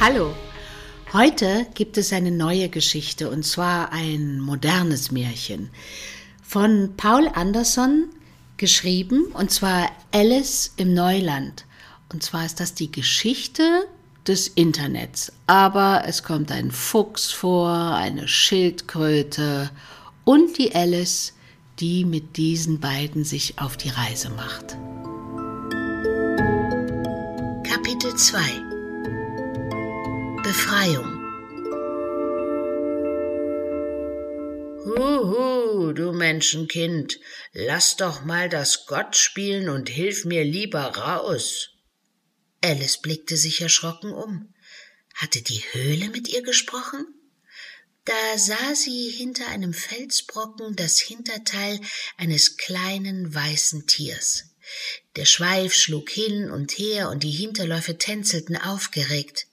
Hallo. Heute gibt es eine neue Geschichte und zwar ein modernes Märchen von Paul Anderson geschrieben und zwar Alice im Neuland. Und zwar ist das die Geschichte des Internets. Aber es kommt ein Fuchs vor, eine Schildkröte und die Alice, die mit diesen beiden sich auf die Reise macht. Kapitel 2 Befreiung Huhu, du Menschenkind, lass doch mal das Gott spielen und hilf mir lieber raus. Alice blickte sich erschrocken um. Hatte die Höhle mit ihr gesprochen? Da sah sie hinter einem Felsbrocken das Hinterteil eines kleinen weißen Tiers. Der Schweif schlug hin und her und die Hinterläufe tänzelten aufgeregt.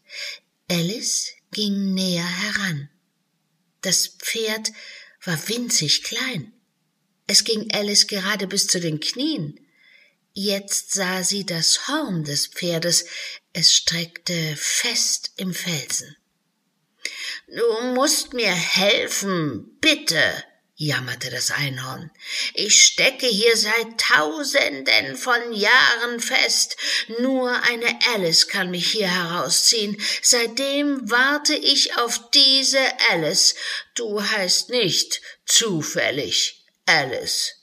Alice ging näher heran. Das Pferd war winzig klein. Es ging Alice gerade bis zu den Knien. Jetzt sah sie das Horn des Pferdes, es streckte fest im Felsen. Du musst mir helfen, bitte, jammerte das Einhorn. Ich stecke hier seit tausenden von Jahren fest. Nur eine Alice kann mich hier herausziehen. Seitdem warte ich auf diese Alice. Du heißt nicht zufällig Alice.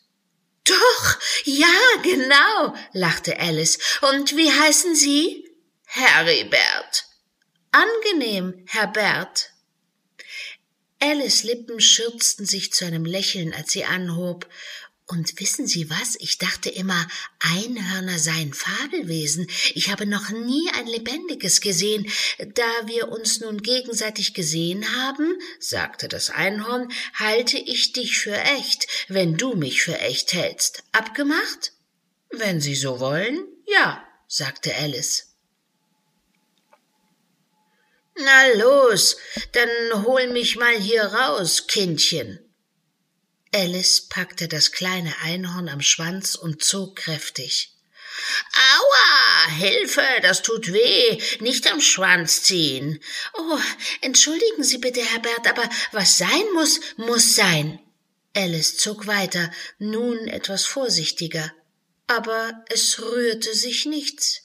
Doch, ja, genau, lachte Alice. Und wie heißen Sie? Heribert. Angenehm, Herr Bert. Alice Lippen schürzten sich zu einem Lächeln, als sie anhob. Und wissen Sie was? Ich dachte immer, Einhörner seien Fabelwesen. Ich habe noch nie ein lebendiges gesehen. Da wir uns nun gegenseitig gesehen haben, sagte das Einhorn, halte ich dich für echt, wenn du mich für echt hältst. Abgemacht? Wenn Sie so wollen, ja, sagte Alice. Na los, dann hol mich mal hier raus, Kindchen. Alice packte das kleine Einhorn am Schwanz und zog kräftig. Aua, Hilfe, das tut weh, nicht am Schwanz ziehen. Oh, entschuldigen Sie bitte, Herr Bert, aber was sein muss, muss sein. Alice zog weiter, nun etwas vorsichtiger. Aber es rührte sich nichts.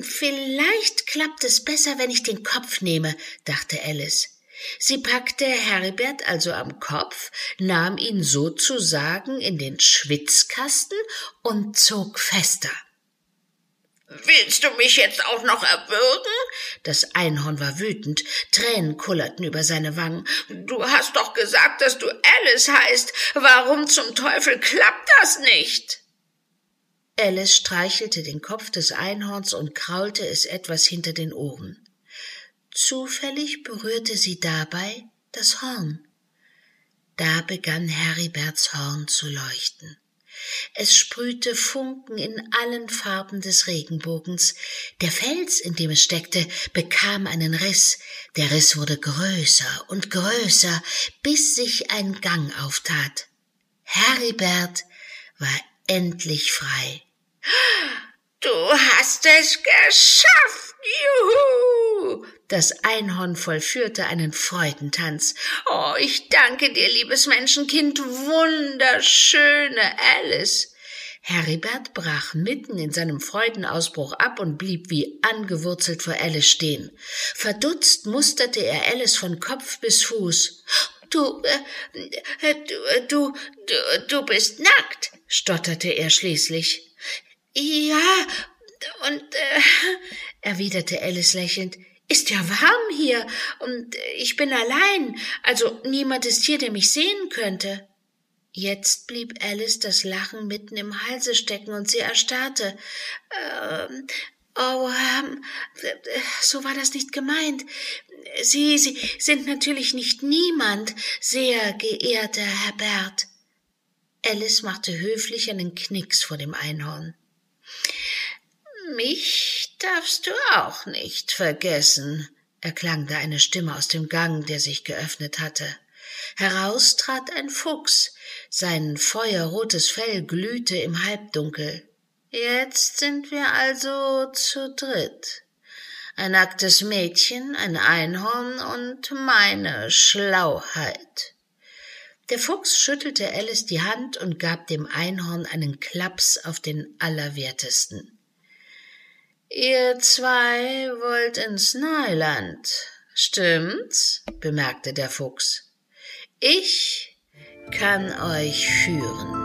Vielleicht klappt es besser, wenn ich den Kopf nehme, dachte Alice. Sie packte Herbert also am Kopf, nahm ihn sozusagen in den Schwitzkasten und zog fester. Willst du mich jetzt auch noch erwürgen? Das Einhorn war wütend, Tränen kullerten über seine Wangen. Du hast doch gesagt, dass du Alice heißt. Warum zum Teufel klappt das nicht? Alice streichelte den Kopf des Einhorns und kraulte es etwas hinter den Ohren. Zufällig berührte sie dabei das Horn. Da begann Heriberts Horn zu leuchten. Es sprühte Funken in allen Farben des Regenbogens. Der Fels, in dem es steckte, bekam einen Riss. Der Riss wurde größer und größer, bis sich ein Gang auftat. Heribert war endlich frei. Du hast es geschafft! Juhu! Das Einhorn vollführte einen Freudentanz. Oh, ich danke dir, liebes Menschenkind, wunderschöne Alice. Heribert brach mitten in seinem Freudenausbruch ab und blieb wie angewurzelt vor Alice stehen. Verdutzt musterte er Alice von Kopf bis Fuß. Du, äh, du, du, du, du bist nackt, stotterte er schließlich. Ja, und äh, erwiderte Alice lächelnd, ist ja warm hier und ich bin allein, also niemand ist hier, der mich sehen könnte. Jetzt blieb Alice das Lachen mitten im Halse stecken und sie erstarrte. Ähm, oh, ähm, so war das nicht gemeint. Sie, Sie sind natürlich nicht niemand, sehr geehrter Herr Bert. Alice machte höflich einen Knicks vor dem Einhorn. Mich darfst du auch nicht vergessen, erklangte eine Stimme aus dem Gang, der sich geöffnet hatte. Heraus trat ein Fuchs, sein feuerrotes Fell glühte im Halbdunkel. Jetzt sind wir also zu dritt. Ein nacktes Mädchen, ein Einhorn und meine Schlauheit. Der Fuchs schüttelte Alice die Hand und gab dem Einhorn einen Klaps auf den Allerwertesten. Ihr zwei wollt ins Neuland, stimmt's? bemerkte der Fuchs. Ich kann euch führen.